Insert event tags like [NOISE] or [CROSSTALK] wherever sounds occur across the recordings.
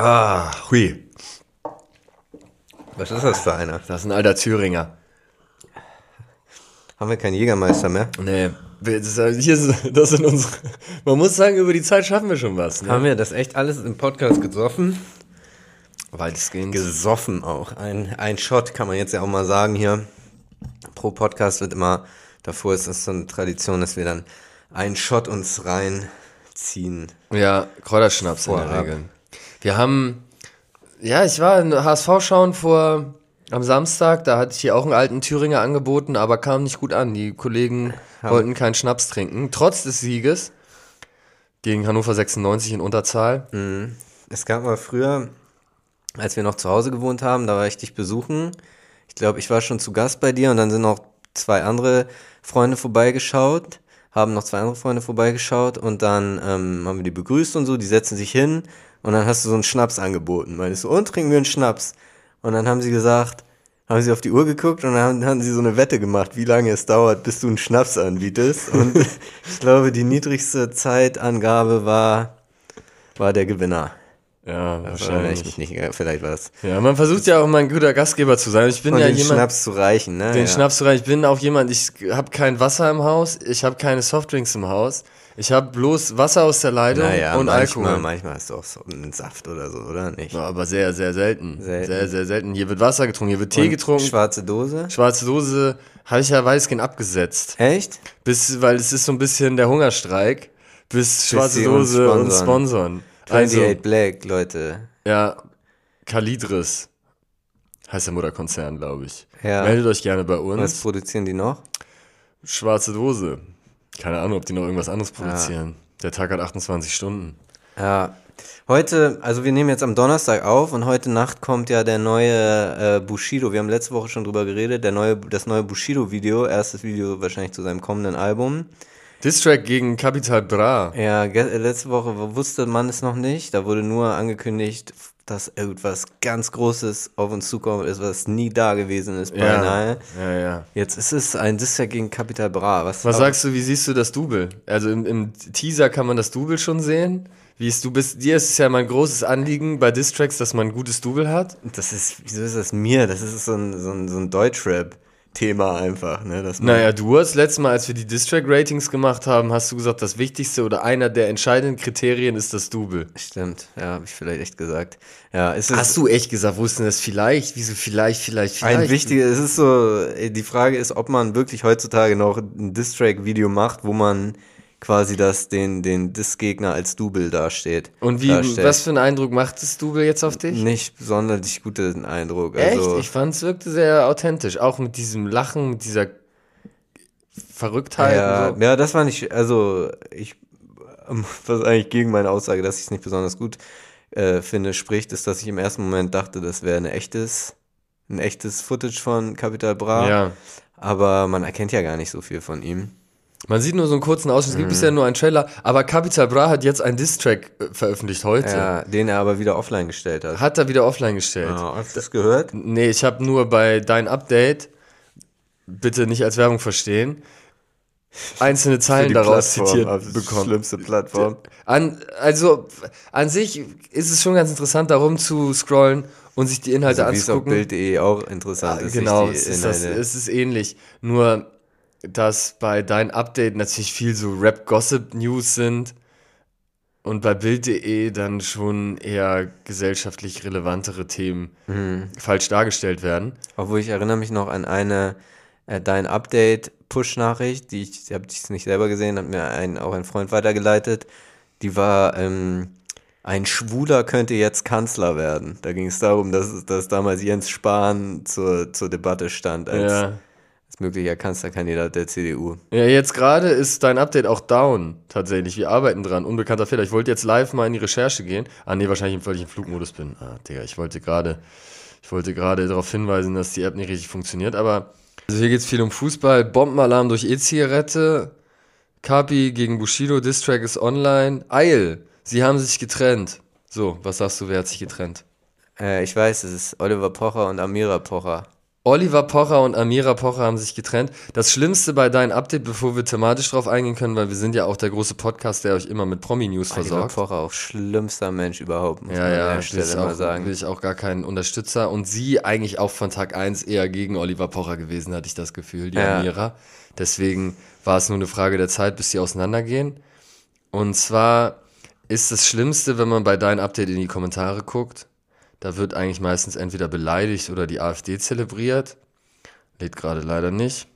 Ah, hui. Was ist das für einer? Das ist ein alter Thüringer. Haben wir keinen Jägermeister mehr? Nee. Das, hier ist, das sind unsere. Man muss sagen, über die Zeit schaffen wir schon was. Ne? Haben wir das echt alles im Podcast gesoffen? Weitestgehend. Gesoffen auch. Ein, ein Shot kann man jetzt ja auch mal sagen hier. Pro Podcast wird immer, davor ist es so eine Tradition, dass wir dann einen Shot uns reinziehen. Ja, Kräuterschnaps in Vorab. der Regel. Wir haben, ja, ich war in HSV schauen vor am Samstag, da hatte ich hier auch einen alten Thüringer angeboten, aber kam nicht gut an. Die Kollegen wollten keinen Schnaps trinken, trotz des Sieges gegen Hannover 96 in Unterzahl. Es gab mal früher, als wir noch zu Hause gewohnt haben, da war ich dich besuchen. Ich glaube, ich war schon zu Gast bei dir und dann sind noch zwei andere Freunde vorbeigeschaut, haben noch zwei andere Freunde vorbeigeschaut und dann ähm, haben wir die begrüßt und so, die setzen sich hin und dann hast du so einen Schnaps angeboten. Meinst du, und trinken wir einen Schnaps? Und dann haben sie gesagt, haben sie auf die Uhr geguckt und dann haben, sie so eine Wette gemacht, wie lange es dauert, bis du einen Schnaps anbietest. Und [LAUGHS] ich glaube, die niedrigste Zeitangabe war, war der Gewinner. Ja, Wahrscheinlich mich nicht, vielleicht war es. Ja, man versucht ja auch mal ein guter Gastgeber zu sein. Ich bin Und ja den jemand, Schnaps zu reichen, ne? den ja. Schnaps zu rein. Ich bin auch jemand, ich habe kein Wasser im Haus, ich habe keine Softdrinks im Haus. Ich habe bloß Wasser aus der Leitung Naja, und manchmal, Alkohol. manchmal hast du auch so einen Saft oder so, oder nicht? Ja, aber sehr, sehr selten. Selten. Sehr, sehr selten. Hier wird Wasser getrunken, hier wird Tee Und getrunken. Schwarze Dose? Schwarze Dose habe ich ja weitestgehend abgesetzt. Echt? Bis, weil es ist so ein bisschen der Hungerstreik. Bis schwarze sie uns Dose und. Sponsoren. 28 Also, Black, Leute. ja, Kalidris heißt der Mutterkonzern, glaube ich. Ja. Meldet euch gerne bei Was uns. produzieren die noch? Schwarze Dose. Keine Ahnung, ob die noch irgendwas anderes produzieren. Der Tag hat 28 Stunden. Ja. Heute, also wir nehmen jetzt am Donnerstag auf und heute Nacht kommt ja der neue äh, Bushido. Wir haben letzte Woche schon drüber geredet. Der neue, das neue Bushido-Video, erstes Video wahrscheinlich zu seinem kommenden Album. Distrack gegen Capital Bra. Ja, letzte Woche wusste man es noch nicht. Da wurde nur angekündigt, dass irgendwas ganz Großes auf uns zukommt, ist, was nie da gewesen ist, beinahe. ja, ja. Jetzt ist es ein Distrack gegen Capital Bra. Was, Was sagst du, wie siehst du das Double? Also im, im Teaser kann man das Double schon sehen. Wie ist, du bist, dir ist es ja mein großes Anliegen bei Distracks, dass man ein gutes Double hat. Das ist, wieso ist das mir? Das ist so ein, so ein, so ein Deutschrap-Thema einfach, ne? Dass Naja, du hast letztes Mal, als wir die Distrack-Ratings gemacht haben, hast du gesagt, das Wichtigste oder einer der entscheidenden Kriterien ist das Double. Stimmt, ja, habe ich vielleicht echt gesagt. Ja, Hast du echt gesagt, wo ist denn das vielleicht? Wieso vielleicht, vielleicht, vielleicht? ein wichtiger, es ist so, die Frage ist, ob man wirklich heutzutage noch ein Distrack-Video macht, wo man quasi das, den, den Diss-Gegner als Double dasteht. Und wie, darstellt. was für einen Eindruck macht das Double jetzt auf dich? Nicht sonderlich guten Eindruck. Echt? Also, Ich fand es wirkte sehr authentisch. Auch mit diesem Lachen, mit dieser Verrücktheit. ja, so. ja, das war nicht, also ich, ähm, was eigentlich gegen meine Aussage, dass ich es nicht besonders gut äh, finde, spricht, ist, dass ich im ersten Moment dachte, das wäre ein echtes, ein echtes Footage von Capital Bra. ja. Aber man erkennt ja gar nicht so viel von ihm. Man sieht nur so einen kurzen Ausschnitt, es Mhm. gibt bisher nur einen Trailer, aber Capital Bra hat jetzt einen Diss-Track äh, veröffentlicht heute. Ja, den er aber wieder offline gestellt hat. Hat er wieder offline gestellt. Ja, hast du das gehört? Nee, ich habe nur bei Dein Update, bitte nicht als Werbung verstehen, einzelne [LAUGHS] Zeilen daraus zitiert bekommen. Schlimmste Plattform. An, also an sich ist es schon ganz interessant, darum zu scrollen und sich die Inhalte Also, anzugucken. Bild.de auch interessant ist. sich genau, die es ist, das, es ist ähnlich. Nur, dass bei Dein Update natürlich viel so Rap-Gossip-News sind und bei Bild.de dann schon eher gesellschaftlich relevantere Themen Mhm. falsch dargestellt werden. Obwohl ich erinnere mich noch an eine äh, dein Update Push-Nachricht, die ich, habe ich nicht selber gesehen, hat mir ein, auch ein Freund weitergeleitet. Die war, ähm, ein Schwuler könnte jetzt Kanzler werden. Da ging es darum, dass, dass damals Jens Spahn zur, zur Debatte stand als, Ja. Als möglicher Kanzlerkandidat der CDU. Ja, jetzt gerade ist dein Update auch down, tatsächlich. Wir arbeiten dran. Unbekannter Fehler. Ich wollte jetzt live mal in die Recherche gehen. Ah, nee, wahrscheinlich, weil ich im Flugmodus bin. Ah, Digga, ich wollte gerade, ich wollte gerade darauf hinweisen, dass die App nicht richtig funktioniert. Aber, also hier geht's viel um Fußball. Bombenalarm durch E-Zigarette. Kapi gegen Bushido. Distrack ist online. Eil. Sie haben sich getrennt. So, was sagst du, wer hat sich getrennt? Äh, ich weiß, es ist Oliver Pocher und Amira Pocher. Oliver Pocher und Amira Pocher haben sich getrennt. Das Schlimmste bei deinem Update, bevor wir thematisch drauf eingehen können, weil wir sind ja auch der große Podcast, der euch immer mit Promi-News Oliver versorgt. Pocher auch schlimmster Mensch überhaupt, muss Ja, man an ja, der will Stelle mal auch, sagen. will ich auch gar keinen Unterstützer. Und sie eigentlich auch von Tag 1 eher gegen Oliver Pocher gewesen, hatte ich das Gefühl, die Ja. Amira. Deswegen war es nur eine Frage der Zeit, bis sie auseinandergehen. Und zwar ist das Schlimmste, wenn man bei deinem Update in die Kommentare guckt. Da wird eigentlich meistens entweder beleidigt oder die AfD zelebriert. Lädt gerade leider nicht.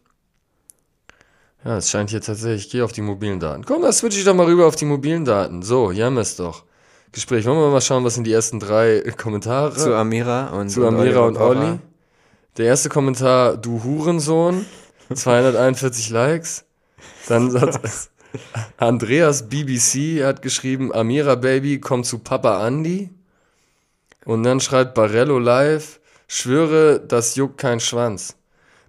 Ja, es scheint hier tatsächlich. Ich gehe auf die mobilen Daten. Komm, da switche ich doch mal rüber auf die mobilen Daten. So, hier haben wir es doch. Gespräch. Wollen wir mal schauen, was sind die ersten drei [LAUGHS] Kommentare? Zu Amira und Zu Amira und Pocher. Olli. Der erste Kommentar, du Hurensohn. [LAUGHS] 241 Likes. Dann [LAUGHS] hat Andreas BBC hat geschrieben, Amira Baby, komm zu Papa Andy. Und dann schreibt Barello live, schwöre, das juckt kein Schwanz.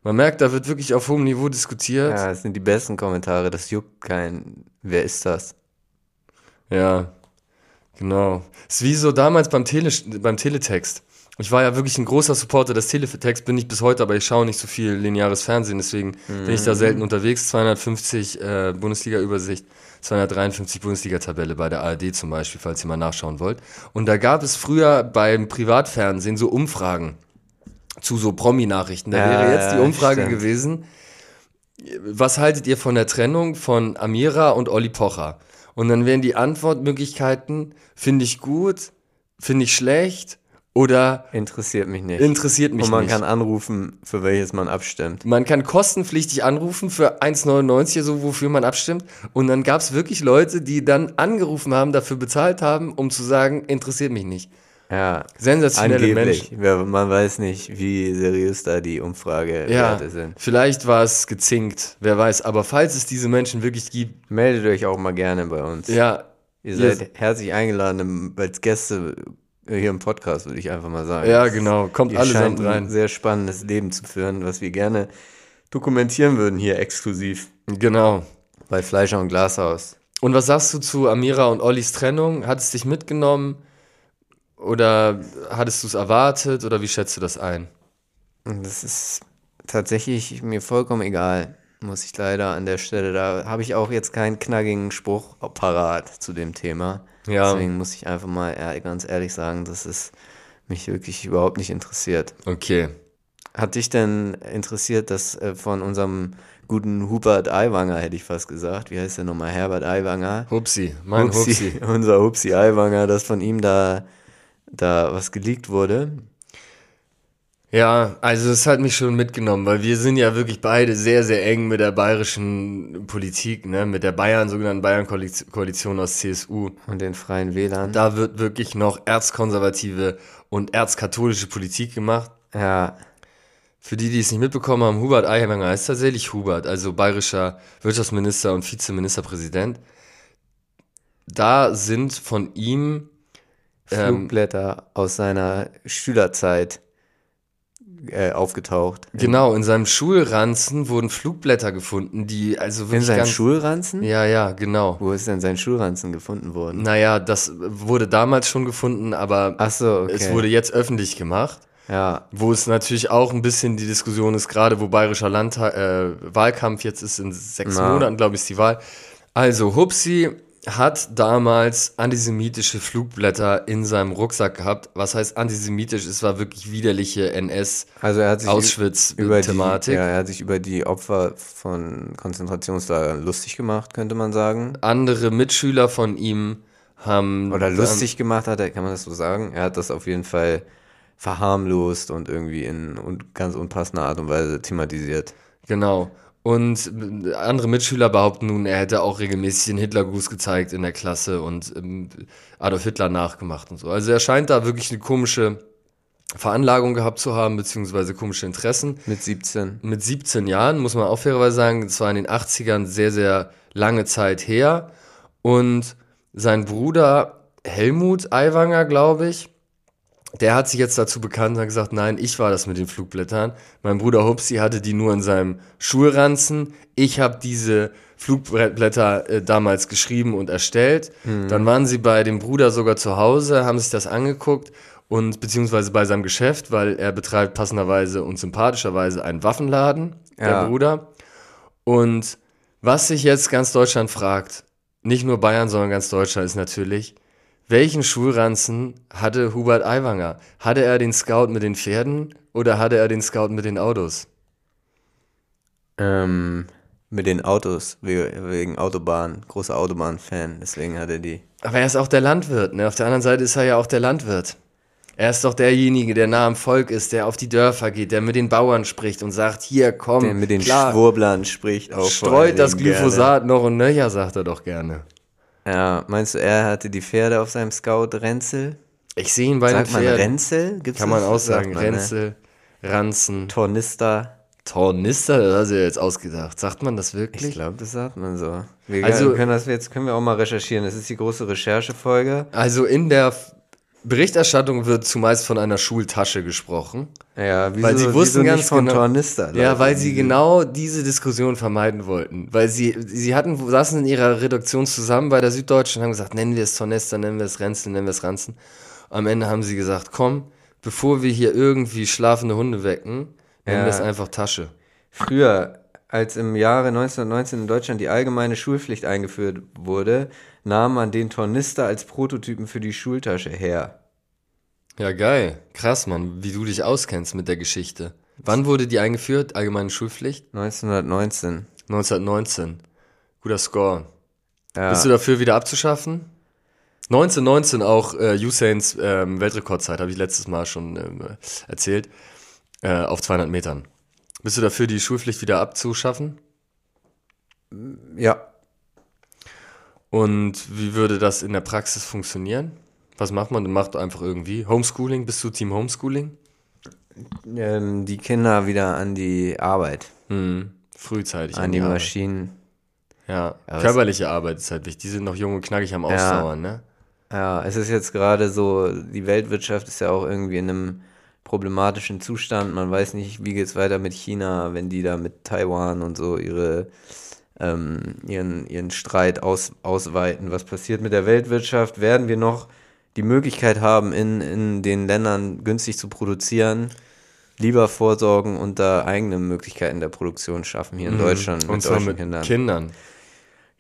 Man merkt, da wird wirklich auf hohem Niveau diskutiert. Ja, das sind die besten Kommentare. Das juckt kein. Wer ist das? Ja, genau. Es ist wie so damals beim, Tele beim Teletext. Ich war ja wirklich ein großer Supporter des Teletext, bin ich bis heute, aber ich schaue nicht so viel lineares Fernsehen, deswegen bin ich da selten unterwegs. 250 äh, Bundesliga-Übersicht, 253 Bundesliga-Tabelle bei der ARD zum Beispiel, falls ihr mal nachschauen wollt. Und da gab es früher beim Privatfernsehen so Umfragen zu so Promi-Nachrichten. Da Ja, wäre jetzt die ja, Umfrage stimmt. gewesen, was haltet ihr von der Trennung von Amira und Olli Pocher? Und dann wären die Antwortmöglichkeiten, finde ich gut, finde ich schlecht oder Interessiert mich nicht. interessiert mich und man nicht. kann anrufen, für welches man abstimmt. Man kann kostenpflichtig anrufen für 1,99, so wofür man abstimmt. Und dann gab es wirklich Leute, die dann angerufen haben, dafür bezahlt haben, um zu sagen, interessiert mich nicht. Ja, Sensationelle Menschen. angeblich. Wer, man weiß nicht, wie seriös da die Umfragewerte Ja, sind. vielleicht war es gezinkt, wer weiß. Aber falls es diese Menschen wirklich gibt, Meldet euch auch mal gerne bei uns. ja, Ihr seid herzlich eingeladen als Gäste hier im Podcast, würde ich einfach mal sagen. ja, genau, kommt allesamt scheint ein rein. sehr spannendes Leben zu führen, was wir gerne dokumentieren würden hier exklusiv Genau. bei Fleischer und Glashaus. Und was sagst du zu Amira und Ollis Trennung? Hat es dich mitgenommen? Oder hattest du es erwartet? Oder wie schätzt du das ein? Das ist tatsächlich mir vollkommen egal, muss ich leider an der Stelle. Da habe ich auch jetzt keinen knackigen Spruch parat zu dem Thema. Ja. Deswegen muss ich einfach mal ganz ehrlich sagen, dass es mich wirklich überhaupt nicht interessiert. Okay. Hat dich denn interessiert, dass äh, von unserem guten Hubert Aiwanger, hätte ich fast gesagt, wie heißt der nochmal, Herbert Aiwanger? Hupsi, mein Hupsi. [LAUGHS] unser Hupsi Aiwanger, dass von ihm da, da was geleakt wurde. Ja, also es hat mich schon mitgenommen, weil wir sind ja wirklich beide sehr, sehr eng mit der bayerischen Politik, ne, mit der Bayern, sogenannten Bayern-Koalition aus CSU. Und den Freien Wählern. Da wird wirklich noch erzkonservative und erzkatholische Politik gemacht. Ja, Für die, die es nicht mitbekommen haben, Hubert Aiwanger heißt tatsächlich Hubert, also bayerischer Wirtschaftsminister und Vizeministerpräsident. Da sind von ihm ähm, Flugblätter aus seiner Schülerzeit äh, aufgetaucht. Genau, in seinem Schulranzen wurden Flugblätter gefunden, die also In wirklich seinem ganz, Schulranzen? Ja, ja, genau. Wo ist denn sein Schulranzen gefunden worden? Naja, das wurde damals schon gefunden, aber Ach so, okay. es wurde jetzt öffentlich gemacht, ja, wo es natürlich auch ein bisschen die Diskussion ist, gerade wo bayerischer Landtag, äh, Wahlkampf jetzt ist, in sechs Na. Monaten, glaube ich, ist die Wahl. Also, Hupsi hat damals antisemitische Flugblätter in seinem Rucksack gehabt. Was heißt antisemitisch? Es war wirklich widerliche NS- also er hat sich über die, Auschwitz-Thematik. ja, er hat sich über die Opfer von Konzentrationslagern lustig gemacht, könnte man sagen. andere Mitschüler von ihm haben Oder lustig gemacht hat er, kann man das so sagen? Er hat das auf jeden Fall verharmlost und irgendwie in ganz unpassender Art und Weise thematisiert. Genau. Und andere Mitschüler behaupten nun, er hätte auch regelmäßig den Hitlergruß gezeigt in der Klasse und ähm, Adolf Hitler nachgemacht und so. Also er scheint da wirklich eine komische Veranlagung gehabt zu haben, beziehungsweise komische Interessen. Mit 17. Mit 17 Jahren, muss man auch fairerweise sagen, das war in den 80ern sehr, sehr lange Zeit her. Und sein Bruder Helmut Aiwanger, glaube ich, der hat sich jetzt dazu bekannt und hat gesagt, nein, ich war das mit den Flugblättern. Mein Bruder Hupsi hatte die nur in seinem Schulranzen. Ich habe diese Flugblätter äh, damals geschrieben und erstellt. Dann waren sie bei dem Bruder sogar zu Hause, haben sich das angeguckt und beziehungsweise bei seinem Geschäft, weil er betreibt passenderweise und sympathischerweise einen Waffenladen, der Ja. Bruder. Und was sich jetzt ganz Deutschland fragt, nicht nur Bayern, sondern ganz Deutschland, ist natürlich, welchen Schulranzen hatte Hubert Aiwanger? Hatte er den Scout mit den Pferden oder hatte er den Scout mit den Autos? Ähm, mit den Autos, we- wegen Autobahn, großer Autobahn-Fan, deswegen hat er die. Aber er ist auch der Landwirt, ne? Auf der anderen Seite ist er ja auch der Landwirt. Er ist doch derjenige, der nah am Volk ist, der auf die Dörfer geht, der mit den Bauern spricht und sagt, hier, komm, Der mit den klar, Schwurblern spricht auch. streut das Dingen gerne. Glyphosat noch und nöcher, sagt er doch gerne. Ja, meinst du, er hatte die Pferde auf seinem Scout Renzel? Ich sehe ihn bei Sagt den man Pferden. Renzel? Gibt's Kann man auch sagen. man, ne? Renzel, Ranzen, Tornister. Tornister, das hast du ja jetzt ausgedacht. Sagt man das Ich wirklich? glaube, das sagt man so. Wir Also- können das jetzt können wir auch mal recherchieren. Das ist die große Recherchefolge. Also in der Berichterstattung wird zumeist von einer Schultasche gesprochen. Ja, wieso, Weil sie wussten ganz genau- Tornister. Ja, weil sie genau diese Diskussion vermeiden wollten. Weil sie, sie hatten, saßen in ihrer Redaktion zusammen bei der Süddeutschen und haben gesagt, nennen wir es Tornester, nennen wir es Renzel, nennen wir es Ranzen. Am Ende haben sie gesagt, komm, bevor wir hier irgendwie schlafende Hunde wecken, nennen Ja. wir es einfach Tasche. Früher, als im Jahre 1919 in Deutschland die allgemeine Schulpflicht eingeführt wurde, nahm man den Tornister als Prototypen für die Schultasche her. Ja, geil. Krass, Mann, wie du dich auskennst mit der Geschichte. Wann wurde die eingeführt, allgemeine Schulpflicht? 1919. 1919. Guter Score. Ja. Bist du dafür wieder abzuschaffen? 1919 auch äh, Usains ähm, Weltrekordzeit, habe ich letztes Mal schon ähm, erzählt, äh, auf 200 Metern. Bist du dafür, die Schulpflicht wieder abzuschaffen? ja. Und wie würde das in der Praxis funktionieren? Was macht man? Man macht einfach irgendwie Homeschooling. Bist du Team Homeschooling? Ähm, die Kinder wieder an die Arbeit, Hm, frühzeitig. an die Arbeit. Maschinen. Ja, was- körperliche Arbeit ist halt wichtig. Die sind noch jung und knackig am Ausdauern, ne? Ja, es ist jetzt gerade so, die Weltwirtschaft ist ja auch irgendwie in einem problematischen Zustand. Man weiß nicht, wie geht's weiter mit China, wenn die da mit Taiwan und so ihre, ähm, ihren, ihren Streit aus, ausweiten. Was passiert mit der Weltwirtschaft? Werden wir noch die Möglichkeit haben, in, in den Ländern günstig zu produzieren? Lieber vorsorgen und da eigene Möglichkeiten der Produktion schaffen hier in Deutschland Mhm. Und mit zwar deutschen mit Kindern. Kindern.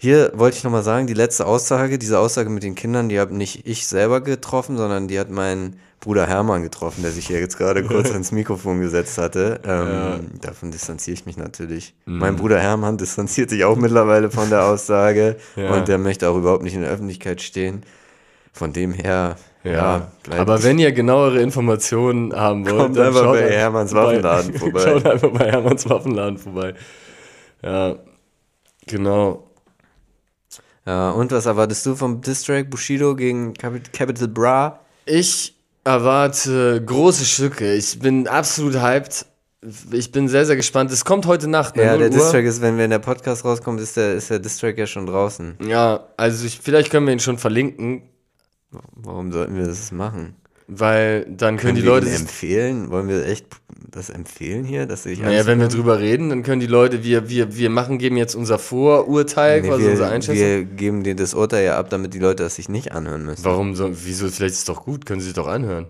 Hier wollte ich nochmal sagen, die letzte Aussage, diese Aussage mit den Kindern, die habe nicht ich selber getroffen, sondern die hat mein Bruder Hermann getroffen, der sich hier jetzt gerade [LAUGHS] kurz ans Mikrofon gesetzt hatte. Ähm, Davon distanziere ich mich natürlich. Mhm. Mein Bruder Hermann [LAUGHS] distanziert sich auch mittlerweile von der Aussage Ja. und der möchte auch überhaupt nicht in der Öffentlichkeit stehen. Von dem her, ja, Ja, aber wenn ihr genauere Informationen haben wollt, Kommt dann einfach bei Hermanns Waffenladen [LAUGHS] vorbei. Schaut einfach bei Hermanns Waffenladen vorbei. Ja, genau. Ja, und was erwartest du vom Distrack Bushido gegen Cap- Capital Bra? Ich erwarte große Stücke. Ich bin absolut hyped. Ich bin sehr, sehr gespannt. Es kommt heute Nacht. ne? Ja, 0 der. Distrack ist, wenn, wenn der Podcast rauskommt, ist der, ist der Distrack ja schon draußen. Ja, also ich, vielleicht können wir ihn schon verlinken, Warum sollten wir das machen? Weil dann können, die wir Leute sich empfehlen? Wollen wir echt das empfehlen hier, dass ich Naja, wenn wir drüber reden, dann können die Leute, wir, wir, wir machen, geben jetzt unser Vorurteil, nee, quasi unsere wir, Einschätzung. wir geben dir das Urteil ja ab, damit die Leute das sich nicht anhören müssen. Warum so, wieso, vielleicht ist es doch gut, können sie sich doch anhören.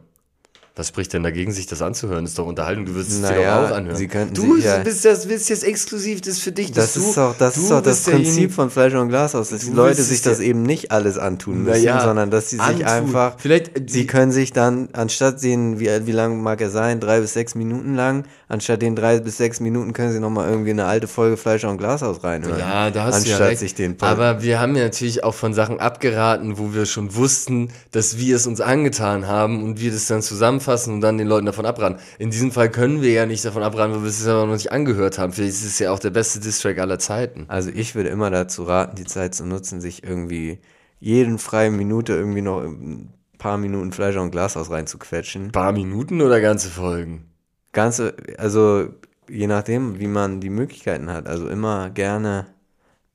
Was spricht denn dagegen, sich das anzuhören? Ist doch Unterhaltung, du wirst es dir Naja, doch auch anhören. sie könnten du sich ja- bist, das, bist jetzt exklusiv, das ist für dich, Das ist doch das, ist doch das Prinzip von Fleisch und Glas aus, dass die Leute sich das dir- eben nicht alles antun müssen, Naja, sondern dass sie sich antun. einfach, Vielleicht, äh, sie können sich dann, anstatt den, wie, wie lang mag er sein, drei bis sechs Minuten lang, anstatt den drei bis sechs Minuten können sie nochmal irgendwie eine alte Folge Fleisch und Glas aus reinhören. Ja, da hast du ja anstatt recht. sich den Aber wir haben ja natürlich auch von Sachen abgeraten, wo wir schon wussten, dass wir es uns angetan haben und wir das dann zusammenfassen und dann den Leuten davon abraten. In diesem Fall können wir ja nicht davon abraten, weil wir es aber noch nicht angehört haben. Vielleicht ist es ja auch der beste Distrack aller Zeiten. Also ich würde immer dazu raten, die Zeit zu nutzen, sich irgendwie jeden freien Minute irgendwie noch ein paar Minuten Fleisch und Glas aus reinzuquetschen. Ein paar Minuten oder ganze Folgen? Ganze, also je nachdem, wie man die Möglichkeiten hat. Also immer gerne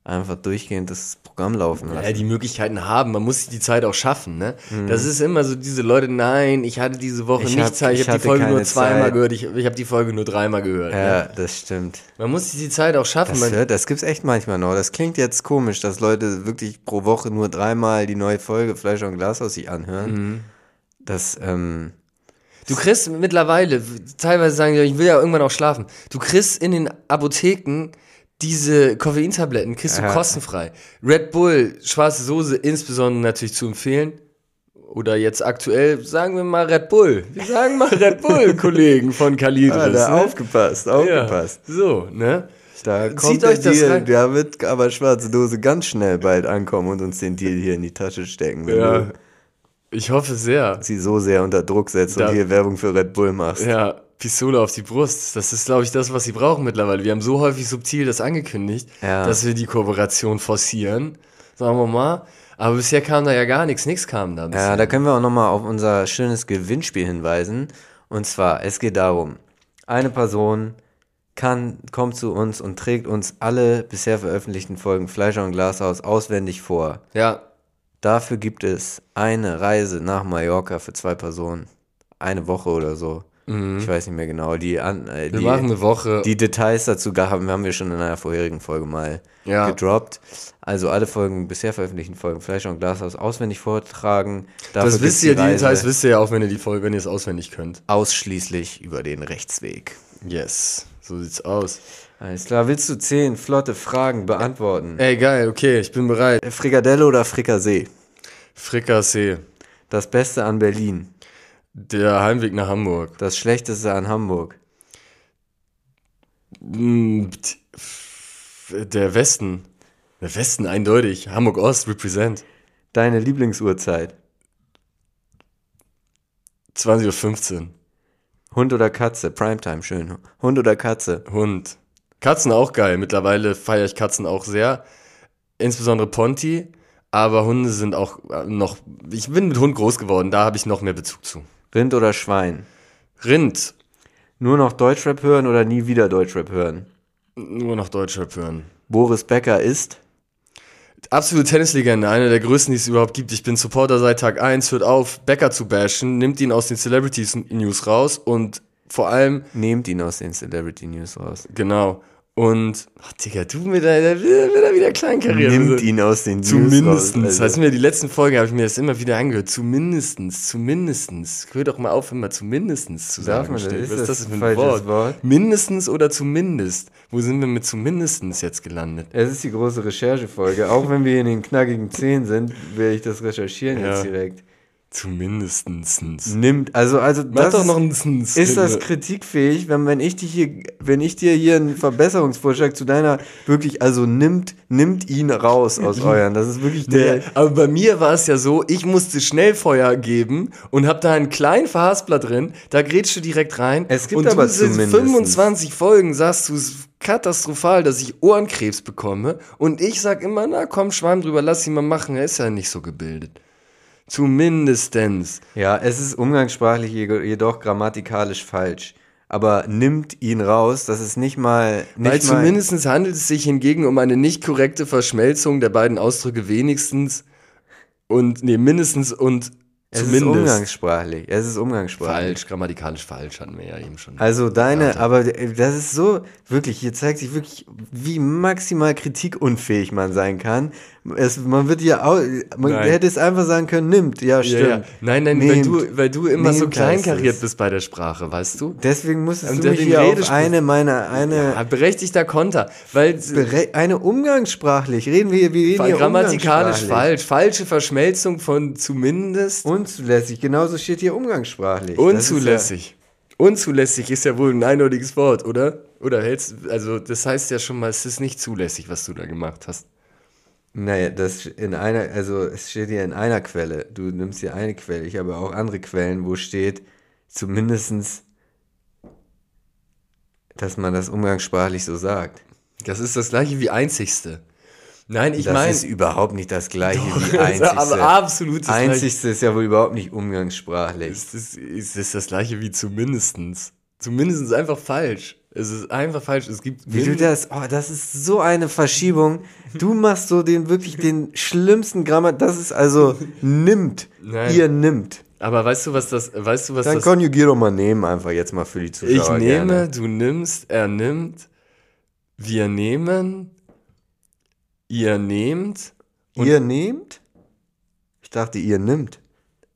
einfach durchgehend das Programm laufen lassen. Ja, die Möglichkeiten haben, man muss sich die Zeit auch schaffen, ne? Das ist immer so diese Leute, nein, ich hatte diese Woche Ich nicht hab- Zeit, ich, ich habe die Folge nur zweimal Zeit. gehört, ich, ich habe die Folge nur dreimal gehört. ja, Ne? das stimmt. Man muss sich die Zeit auch schaffen. Das, hört, das gibt's echt manchmal noch. Das klingt jetzt komisch, dass Leute wirklich pro Woche nur dreimal die neue Folge Fleisch und Glas aus sich anhören. Mhm. Das, ähm, Du kriegst mittlerweile, teilweise sagen die, ich will ja irgendwann auch schlafen. Du kriegst in den Apotheken diese Koffeintabletten, kriegst du Ja. kostenfrei. Red Bull, schwarze Soße, insbesondere natürlich zu empfehlen. Oder jetzt aktuell, sagen wir mal Red Bull. Wir sagen mal Red Bull, [LAUGHS] Kollegen von Kalidris. Ah, da ne? aufgepasst, ja. aufgepasst. So, ne? Da Zieht kommt euch der das Deal, da wird aber schwarze Dose ganz schnell bald ankommen und uns den Deal hier in die Tasche stecken, wenn Ja. du Ich hoffe sehr. sie so sehr unter Druck setzt Da- und hier Werbung für Red Bull machst. Ja, Pistole auf die Brust. Das ist, glaube ich, das, was sie brauchen mittlerweile. Wir haben so häufig subtil das angekündigt, Ja. dass wir die Kooperation forcieren. Sagen wir mal. Aber bisher kam da ja gar nichts. Nichts kam da. Ja, bisher. da können wir auch nochmal auf unser schönes Gewinnspiel hinweisen. Und zwar, es geht darum, eine Person kann, kommt zu uns und trägt uns alle bisher veröffentlichten Folgen Fleischer und Glashaus auswendig vor. ja, Dafür gibt es eine Reise nach Mallorca für zwei Personen. Eine Woche oder so. Ich weiß nicht mehr genau. Die, an, äh, Mhm. wir die, machen eine Woche. die Details dazu haben, haben wir schon in einer vorherigen Folge mal Ja. gedroppt. Also alle Folgen, bisher veröffentlichten Folgen Fleischer und Glashaus auswendig vortragen. Dafür das wisst ihr, die Reise Details wisst ihr ja auch, wenn ihr die Folge, wenn ihr es auswendig könnt. ausschließlich über den Rechtsweg. Yes, so sieht's aus. Alles klar, willst du zehn flotte Fragen beantworten? Ey, geil, okay, ich bin bereit. Frikadelle oder Frikassee? Frikassee, Das Beste an Berlin. Der Heimweg nach Hamburg. Das Schlechteste an Hamburg. F- Der Westen. Der Westen, eindeutig. Hamburg Ost, represent. Deine Lieblingsuhrzeit. 20.15 Uhr. Hund oder Katze? Primetime, schön. Hund oder Katze? Hund. Katzen auch geil. Mittlerweile feiere ich Katzen auch sehr. Insbesondere Ponti. Aber Hunde sind auch äh, noch. Ich bin mit Hund groß geworden, da habe ich noch mehr Bezug zu. Rind oder Schwein? Rind. Nur noch Deutschrap hören oder nie wieder Deutschrap hören? Nur noch Deutschrap hören. Boris Becker ist? Absolute Tennislegende, einer der größten, die es überhaupt gibt. Ich bin Supporter seit Tag 1, hört auf, Becker zu bashen, nimmt ihn aus den Celebrities News raus und vor allem, Nehmt ihn aus den Celebrity News raus. genau, und, ach Digga, du mit deiner, wieder, wieder kleinkariert. Nimmt ihn aus den News Zumindestens. raus. Heißt mir, die letzten Folgen habe ich mir das immer wieder angehört. Zumindestens, zumindestens. Hör doch mal auf, immer zumindestens zu Darf sagen. man? Stell. Ist Was ist das das für ein falsches Wort? Wort? Mindestens oder zumindest? Wo sind wir mit zumindestens jetzt gelandet? Es ist die große Recherchefolge. Auch wenn wir in den knackigen 10 sind, will ich das recherchieren Ja. jetzt direkt. Zumindestens. Nimmt, also, also das doch ist, noch ein Sens. ist das kritikfähig, wenn, wenn ich dich hier, wenn ich dir hier einen Verbesserungsvorschlag zu deiner wirklich, also nimmt, nimmt ihn raus aus [LAUGHS] euren. Das ist wirklich der. Ja, aber bei mir war es ja so, ich musste Schnellfeuer geben und hab da einen kleinen Verhaspler drin, da grätschst du direkt rein. Es gibt und aber zumindest- 25 Folgen sagst du, es katastrophal, dass ich Ohrenkrebs bekomme und ich sag immer, na komm, Schwamm drüber, lass ihn mal machen, er ist ja nicht so gebildet. Zumindestens. Ja, es ist umgangssprachlich je- jedoch grammatikalisch falsch. Aber nimmt ihn raus, das ist nicht mal. Nicht Weil mal, zumindestens handelt es sich hingegen um eine nicht korrekte Verschmelzung der beiden Ausdrücke wenigstens und, nee, mindestens und es ist zumindest. umgangssprachlich. Es ist umgangssprachlich. Falsch, grammatikalisch falsch hatten wir ja eben schon. Also deine, aber das ist so, wirklich, hier zeigt sich wirklich, wie maximal kritikunfähig man sein kann. Es, man wird ja auch, man Nein. hätte es einfach sagen können, nimmt, ja, Ja, stimmt. ja. Nein, nein, weil Nehmt. du, weil du immer so kleinkariert bist bei der Sprache, weißt du? Deswegen musstest Und du mich hier auf eine meiner, eine, Ja, berechtigter Konter, weil eine umgangssprachlich, reden wir, wir reden hier grammatikalisch falsch, falsche Verschmelzung von zumindest Unzulässig, genauso steht hier umgangssprachlich. Unzulässig. Unzulässig ist ja wohl ein eindeutiges Wort, oder? Oder hältst, also das heißt ja schon mal, es ist nicht zulässig, was du da gemacht hast. Ja, naja, das in einer, also es steht hier in einer Quelle. Du nimmst hier eine Quelle. Ich habe auch andere Quellen, wo steht zumindestens, dass man das umgangssprachlich so sagt. Das ist das gleiche wie einzigste. Nein, ich das meine, ist überhaupt nicht das gleiche wie [LAUGHS] einzigste. aber absolut das gleiche. einzigste ist ja wohl überhaupt nicht umgangssprachlich. Ist das, ist das das gleiche wie zumindestens? Zumindestens einfach falsch. Es ist einfach falsch. Es gibt Wie du das, oh, das ist so eine Verschiebung. Du machst so den wirklich den schlimmsten Grammar. Das ist also nimmt. Nein. Ihr nimmt. Aber weißt du, was das, weißt du, was Dann das, konjugier doch mal nehmen einfach jetzt mal für die Zuschauer. ich nehme, Gerne. du nimmst, er nimmt, wir nehmen, ihr nehmt, Ihr nehmt? Ich dachte, ihr nimmt.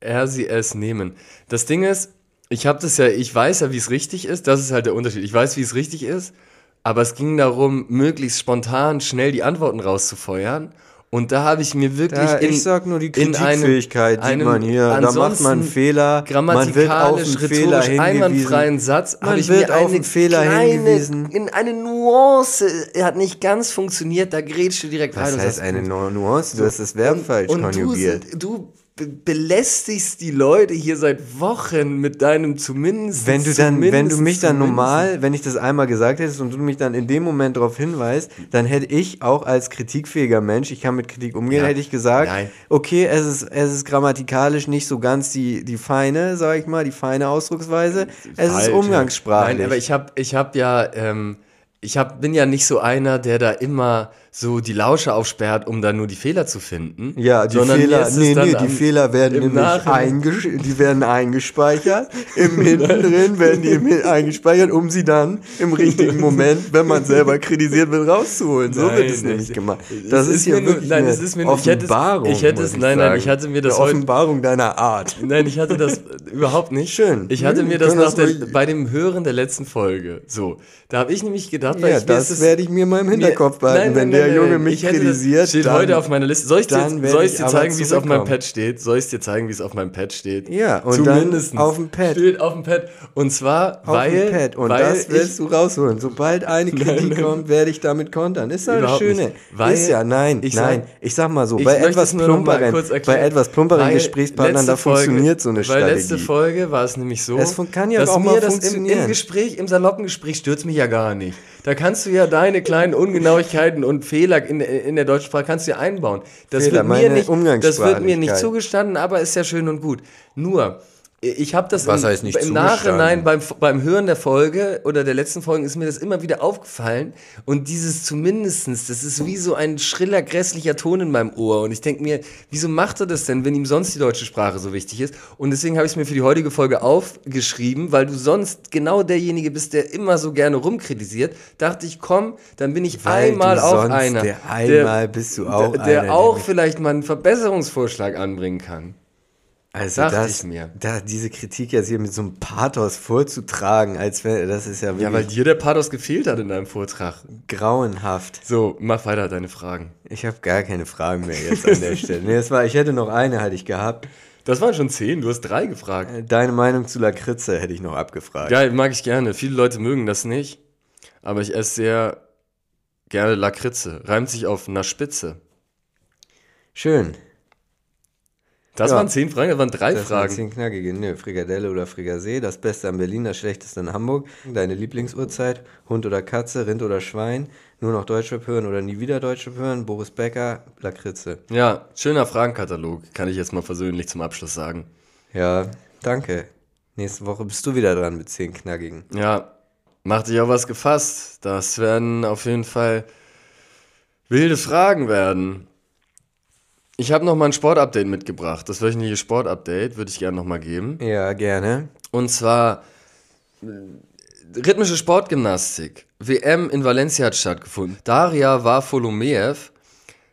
er, sie, es nehmen. Das Ding ist, Ich habe das ja, ich weiß ja, wie es richtig ist. Das ist halt der Unterschied. Ich weiß, wie es richtig ist, aber es ging darum, möglichst spontan schnell die Antworten rauszufeuern. Und da habe ich mir wirklich Ja, in, ich sag nur die einem- Kritikfähigkeit, sieht einem man hier. Da macht man einen Fehler, man wird auf einen Fehler rhetorisch einwandfreien hingewiesen. Satz Man ich wird mir auf eine einen Fehler kleine, hingewiesen. in eine Nuance, er hat nicht ganz funktioniert, da grätst du direkt rein Was und heißt eine Nu- Nuance? Du hast das Verb falsch und konjugiert. du, du belästigst die Leute hier seit Wochen mit deinem zumindest. Wenn du dann, wenn du mich dann normal, wenn ich das einmal gesagt hättest und du mich dann in dem Moment darauf hinweist, dann hätte ich auch als kritikfähiger Mensch, ich kann mit Kritik umgehen, Ja. hätte ich gesagt, Nein. okay, es ist, es ist grammatikalisch nicht so ganz die, die feine, sag ich mal, die feine Ausdrucksweise. Es Falsch, ist umgangssprachlich. Nein, aber ich habe ich hab ja, ähm, ich hab, bin ja nicht so einer, der da immer so die Lausche aufsperrt, um da nur die Fehler zu finden. Ja, die sondern Fehler, nee, dann nee, die Fehler werden nämlich eingesch die werden eingespeichert. Im [LAUGHS] hinten drin werden die eingespeichert, um sie dann im richtigen Moment, wenn man selber kritisiert wird, rauszuholen. So Nein, wird es das- nämlich gemacht. Das ist, ist nur- wirklich nein, eine ist mir nur- ich hätte es- Offenbarung. ich hätte es- nein, nein, ich hatte mir das eine heute- Offenbarung deiner Art. Nein, ich hatte das überhaupt nicht. Schön. Ich hatte Hm, mir das nach das der, bei dem Hören der letzten Folge. So, da habe ich nämlich gedacht, weil Ja, ich das es- werde ich mir mal im Hinterkopf mir- behalten. nein, Wenn nein, der Junge mich ich hätte das- kritisiert, steht dann, heute auf meiner Liste. Soll ich dir, soll ich dir zeigen, wie es auf meinem. Pad steht? Soll ich dir zeigen, wie es auf meinem Pad steht? Ja, und dann Zumindest auf dem Pad. Steht auf dem Pad. Und zwar, auf weil, dem Pad. Und weil das wirst ich, du rausholen. Sobald eine [LAUGHS] Kritik kommt, werde ich damit kontern. Ist doch das Schöne. Weil ist ja, nein, ich sag- nein. ich sag mal so, bei etwas plumperen, bei etwas plumperen Weil Gesprächspartnern, da funktioniert so eine Weil Strategie. letzte Folge war es nämlich so, Es kann ja dass auch mir das im, Gespräch, im saloppen Gespräch stört mich ja gar nicht. Da kannst du ja deine kleinen Ungenauigkeiten und Fehler in, in der deutschen Sprache kannst du ja einbauen. Das Fehler, wird mir nicht, das wird mir nicht zugestanden, aber ist ja schön und gut. Nur ich habe das Was im, heißt nicht im? Nachhinein beim, beim Hören der Folge oder der letzten Folgen ist mir das immer wieder aufgefallen und dieses zumindestens, das ist wie so ein schriller, grässlicher Ton in meinem Ohr und ich denke mir, wieso macht er das denn, wenn ihm sonst die deutsche Sprache so wichtig ist? Und deswegen habe ich es mir für die heutige Folge aufgeschrieben, weil du sonst genau derjenige bist, der immer so gerne rumkritisiert, dachte ich, komm, dann bin ich Weil einmal auch einer, der einmal bist du auch der, der einer, der auch vielleicht mal einen Verbesserungsvorschlag anbringen kann. Also Dachte das, ich mir. Da, diese Kritik jetzt hier mit so einem Pathos vorzutragen, als wäre, das ist ja wirklich Ja, weil dir der Pathos gefehlt hat in deinem Vortrag. grauenhaft. So, mach weiter deine Fragen. Ich habe gar keine Fragen mehr jetzt an der [LAUGHS] Stelle. Nee, es war, ich hätte noch eine, hatte ich gehabt. Das waren schon zehn, du hast drei gefragt. Deine Meinung zu Lakritze hätte ich noch abgefragt. Geil, mag ich gerne. Viele Leute mögen das nicht, aber ich esse sehr gerne Lakritze. Reimt sich auf na Spitze. Schön. Das Ja. waren zehn Fragen, das waren drei Das waren Fragen. zehn knackige. Nö, Frikadelle oder Frikassee, das Beste an Berlin, das Schlechteste in Hamburg. Deine Lieblingsuhrzeit, Hund oder Katze, Rind oder Schwein, nur noch Deutschrap hören oder nie wieder Deutschrap hören, Boris Becker, Lakritze. Ja, schöner Fragenkatalog, kann ich jetzt mal versöhnlich zum Abschluss sagen. Ja, danke. Nächste Woche bist du wieder dran mit zehn knackigen. Ja, mach dich auf was gefasst. Das werden auf jeden Fall wilde Fragen werden. Ich habe noch mal ein Sportupdate mitgebracht. Das wöchentliche Sportupdate würde ich gerne noch mal geben. Ja, gerne. Und zwar äh, rhythmische Sportgymnastik. WM in Valencia hat stattgefunden. Daria Varfolomeev,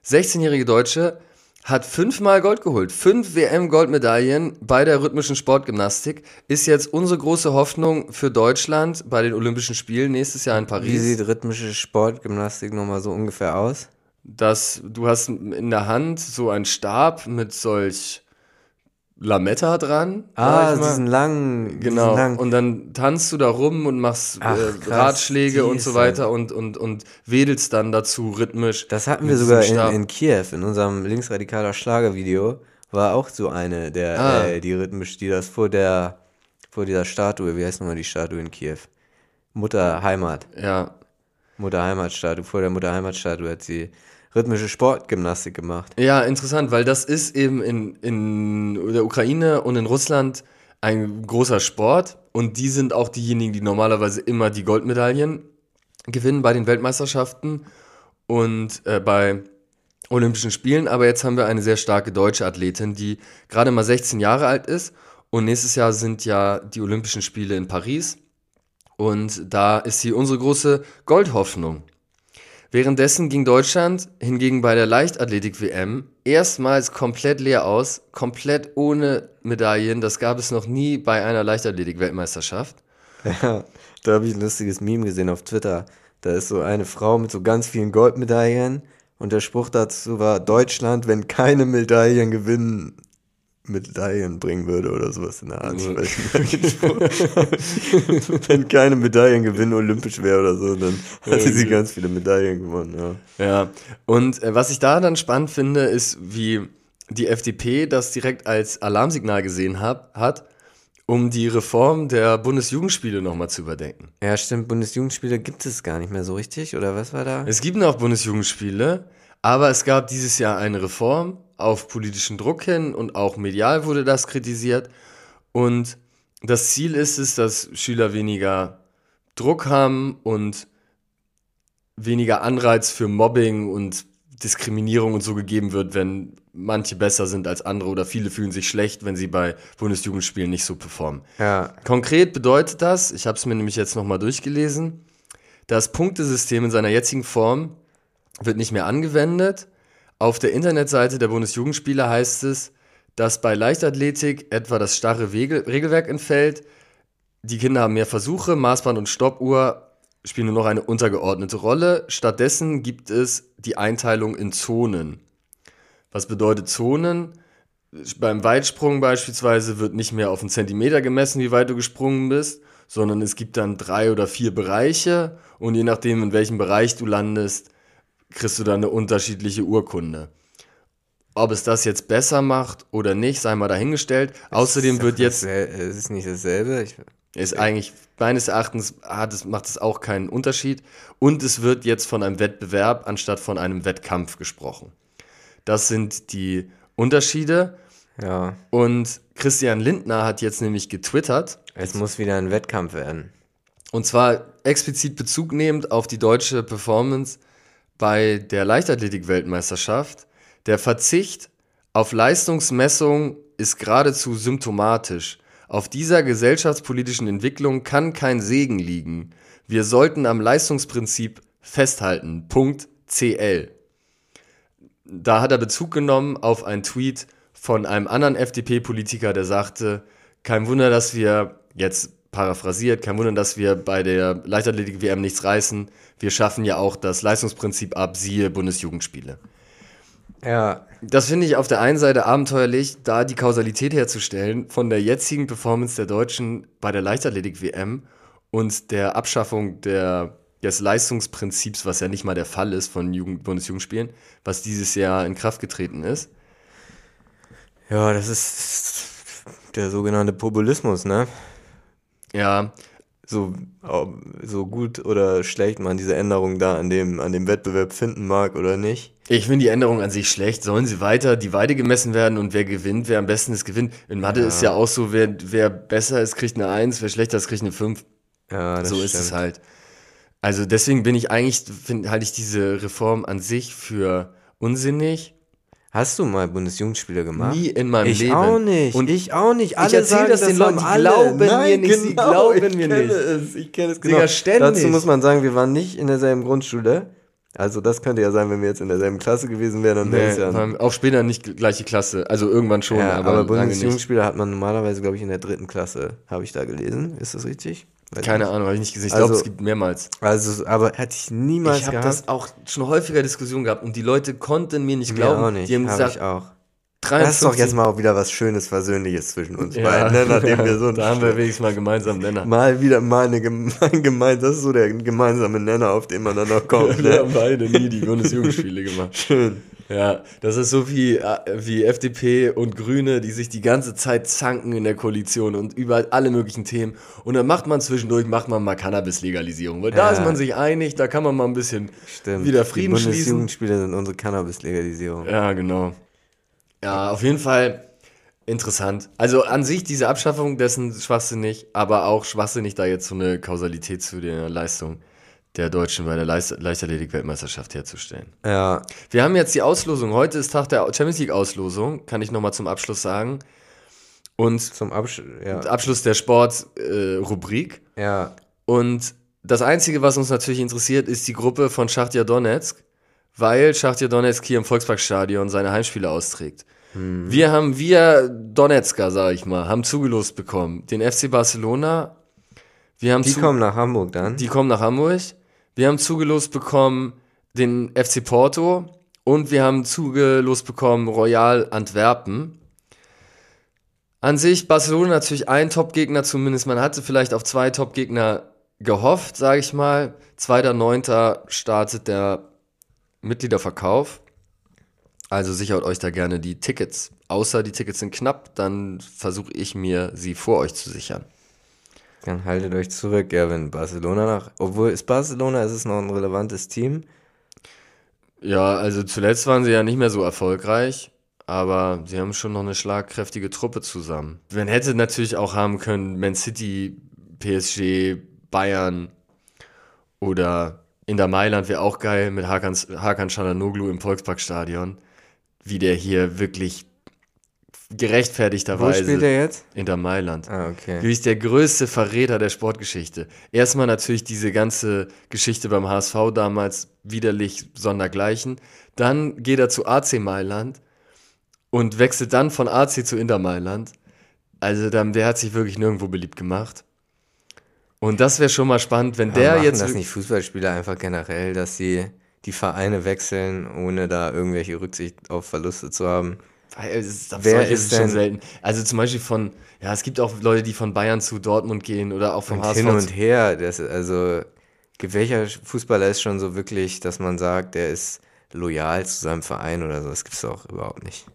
16-jährige Deutsche, hat fünfmal Gold geholt. Fünf WM-Goldmedaillen bei der rhythmischen Sportgymnastik. Ist jetzt unsere große Hoffnung für Deutschland bei den Olympischen Spielen nächstes Jahr in Wie Paris. sieht rhythmische Sportgymnastik nochmal so ungefähr aus? Dass du hast in der Hand so einen Stab mit solch Lametta dran. Ah, diesen langen. Genau. Diesen langen, Und dann tanzt du da rum und machst Ach, äh, krass, Ratschläge und so weiter und, und, und wedelst dann dazu rhythmisch. das hatten wir sogar in, in Kiew, in unserem linksradikaler Schlagervideo. War auch so eine, der, Ah. äh, die rhythmisch, die das vor der, vor dieser Statue, wie heißt nochmal die Statue in Kiew? Mutter Heimat. Ja. Mutter Heimatstatue. Vor der Mutter Heimatstatue hat sie rhythmische Sportgymnastik gemacht. ja, interessant, weil das ist eben in, in der Ukraine und in Russland ein großer Sport und die sind auch diejenigen, die normalerweise immer die Goldmedaillen gewinnen bei den Weltmeisterschaften und äh, bei Olympischen Spielen. Aber jetzt haben wir eine sehr starke deutsche Athletin, die gerade mal 16 Jahre alt ist. Und nächstes Jahr sind ja die Olympischen Spiele in Paris. Und da ist sie unsere große Goldhoffnung. Währenddessen ging Deutschland hingegen bei der Leichtathletik-WM erstmals komplett leer aus, komplett ohne Medaillen. Das gab es noch nie bei einer Leichtathletik-Weltmeisterschaft. Ja, da habe ich ein lustiges Meme gesehen auf Twitter. Da ist so eine Frau mit so ganz vielen Goldmedaillen und der Spruch dazu war, Deutschland, wenn keine Medaillen gewinnen, Medaillen bringen würde oder sowas in der Art. Ich weiß nicht, [LAUGHS] wenn keine Medaillen gewinnen olympisch wäre oder so, dann hatte sie ganz viele Medaillen gewonnen. Ja, ja. und äh, was ich da dann spannend finde, ist, wie die FDP das direkt als Alarmsignal gesehen hab, hat, um die Reform der Bundesjugendspiele nochmal zu überdenken. Ja, stimmt, Bundesjugendspiele gibt es gar nicht mehr so richtig, oder was war da? Es gibt noch Bundesjugendspiele, aber es gab dieses Jahr eine Reform auf politischen Druck hin und auch medial wurde das kritisiert. Und das Ziel ist es, dass Schüler weniger Druck haben und weniger Anreiz für Mobbing und Diskriminierung und so gegeben wird, wenn manche besser sind als andere oder viele fühlen sich schlecht, wenn sie bei Bundesjugendspielen nicht so performen. Ja. Konkret bedeutet das, ich habe es mir nämlich jetzt nochmal durchgelesen, das Punktesystem in seiner jetzigen Form wird nicht mehr angewendet. Auf der Internetseite der Bundesjugendspiele heißt es, dass bei Leichtathletik etwa das starre Regel Regelwerk entfällt. Die Kinder haben mehr Versuche, Maßband und Stoppuhr spielen nur noch eine untergeordnete Rolle. Stattdessen gibt es die Einteilung in Zonen. Was bedeutet Zonen? Beim Weitsprung beispielsweise wird nicht mehr auf einen Zentimeter gemessen, wie weit du gesprungen bist, sondern es gibt dann drei oder vier Bereiche und je nachdem, in welchem Bereich du landest, kriegst du dann eine unterschiedliche Urkunde. Ob es das jetzt besser macht oder nicht, sei mal dahingestellt. Außerdem wird jetzt. Es ist nicht dasselbe. Ich, ist eigentlich, meines Erachtens hat es, macht es auch keinen Unterschied. Und es wird jetzt von einem Wettbewerb anstatt von einem Wettkampf gesprochen. Das sind die Unterschiede. ja, Und Christian Lindner hat jetzt nämlich getwittert, es muss wieder ein Wettkampf werden. und zwar explizit Bezug nehmend auf die deutsche Performance bei der Leichtathletik-Weltmeisterschaft. Der Verzicht auf Leistungsmessung ist geradezu symptomatisch. Auf dieser gesellschaftspolitischen Entwicklung kann kein Segen liegen. Wir sollten am Leistungsprinzip festhalten. Punkt CL. Da hat er Bezug genommen auf einen Tweet von einem anderen FDP-Politiker, der sagte, kein Wunder, dass wir, jetzt paraphrasiert, kein Wunder, dass wir bei der Leichtathletik-WM nichts reißen. Wir schaffen ja auch das Leistungsprinzip ab, siehe Bundesjugendspiele. Ja, Das finde ich auf der einen Seite abenteuerlich, da die Kausalität herzustellen von der jetzigen Performance der Deutschen bei der Leichtathletik-WM und der Abschaffung der, des Leistungsprinzips, was ja nicht mal der Fall ist von Jugend, Bundesjugendspielen, was dieses Jahr in Kraft getreten ist. ja, das ist der sogenannte Populismus, ne? Ja, So, so gut oder schlecht man diese Änderung da an dem, an dem Wettbewerb finden mag oder nicht. ich finde die Änderung an sich schlecht. Sollen sie weiter die Weide gemessen werden und wer gewinnt, wer am besten ist, gewinnt. In Mathe ist ja auch so, wer, wer besser ist, kriegt eine 1, wer schlechter ist, kriegt eine 5. Ja, das so ist stimmt. es halt. Also deswegen bin ich eigentlich, find, halte ich diese Reform an sich für unsinnig. Hast du mal Bundesjugendspiele gemacht? Nie in meinem ich Leben. auch nicht. Und ich auch nicht. Alle ich erzähl sagen, das den Leuten, die glauben mir Nein, nicht, sie genau, glauben ich mir kenne nicht. Es, ich kenne es Digga, genau. ständig. Dazu muss man sagen, wir waren nicht in derselben Grundschule. Also das könnte ja sein, wenn wir jetzt in derselben Klasse gewesen wären, dann wäre es ja. auch später nicht gleiche Klasse. Also irgendwann schon, ja, aber, aber, nicht. Bundesjugendspieler hat man normalerweise, glaube ich, in der dritten Klasse, habe ich da gelesen. Ist das richtig? Keine. Ahnung, habe ich nicht gesehen. Ich Also- glaube, es gibt mehrmals. Also, aber hätte ich niemals Ich habe gehabt. das auch schon häufiger Diskussion gehabt und die Leute konnten mir nicht Mir glauben. auch nicht. Die haben Hab gesagt, ich auch. 53, Das ist doch jetzt mal auch wieder was Schönes, Versöhnliches zwischen uns ja, beiden, ne? nachdem wir so [LAUGHS] da haben wir wenigstens mal gemeinsam Nenner. mal wieder mal eine geme [LAUGHS] ein gemein, das ist so der gemeinsame Nenner, auf den man dann noch kommt. Wir Ne? haben beide nie die Bundesjugendspiele gemacht. [LAUGHS] Schön. Ja, das ist so wie, äh, wie FDP und Grüne, die sich die ganze Zeit zanken in der Koalition und über alle möglichen Themen. Und dann macht man zwischendurch, macht man mal Cannabis-Legalisierung. Weil da Ja. ist man sich einig, da kann man mal ein bisschen Stimmt. wieder Frieden Die schließen. Bundesjugendspiele sind unsere Cannabis-Legalisierung. Ja, genau. Ja, auf jeden Fall interessant. Also an sich diese Abschaffung dessen schwachsinnig, aber auch schwachsinnig, da jetzt so eine Kausalität zu der Leistung der Deutschen bei der Leichtathletik-Weltmeisterschaft herzustellen. Ja, Wir haben jetzt die Auslosung. Heute ist Tag der Champions League-Auslosung, kann ich nochmal zum Abschluss sagen. Und zum Absch ja. Abschluss der Sport-Rubrik. ja, Und das Einzige, was uns natürlich interessiert, ist die Gruppe von Schachtja Donetsk, weil Schachtja Donetsk hier im Volksparkstadion seine Heimspiele austrägt. Hm. Wir haben, wir Donetsker, sag ich mal, haben zugelost bekommen. Den FC Barcelona. Wir haben Die kommen nach Hamburg dann. die kommen nach Hamburg. Wir haben zugelost bekommen den FC Porto und wir haben zugelost bekommen Royal Antwerpen. An sich Barcelona natürlich ein Top-Gegner zumindest. Man hatte vielleicht auf zwei Top-Gegner gehofft, sage ich mal. 2.9. startet der Mitgliederverkauf. Also sichert euch da gerne die Tickets. Außer die Tickets sind knapp, dann versuche ich mir sie vor euch zu sichern. Dann haltet euch zurück, ja, wenn Barcelona nach. Obwohl, ist Barcelona, ist es noch ein relevantes Team? Ja, also zuletzt waren sie ja nicht mehr so erfolgreich, aber sie haben schon noch eine schlagkräftige Truppe zusammen. Man hätte natürlich auch haben können Man City, PSG, Bayern oder Inter Mailand wäre auch geil mit Hakan, Hakan im Volksparkstadion, wie der hier wirklich Wo gerechtfertigterweise spielt er jetzt? Inter Mailand. Ah, okay. Wirklich der größte Verräter der Sportgeschichte. Erstmal natürlich diese ganze Geschichte beim HSV damals widerlich sondergleichen. Dann geht er zu AC Mailand und wechselt dann von AC zu Inter Mailand. Also dann, der hat sich wirklich nirgendwo beliebt gemacht. Und das wäre schon mal spannend, wenn Der der machen jetzt. das nicht Fußballspieler einfach generell, dass sie die Vereine wechseln, ohne da irgendwelche Rücksicht auf Verluste zu haben? Es- das Wer ist schon denn- selten. Also zum Beispiel von, ja, es gibt auch Leute, die von Bayern zu Dortmund gehen oder auch vom Und HSV. hin und her, das, also welcher Fußballer ist schon so wirklich, dass man sagt, der ist loyal zu seinem Verein oder so? Das gibt's doch überhaupt nicht.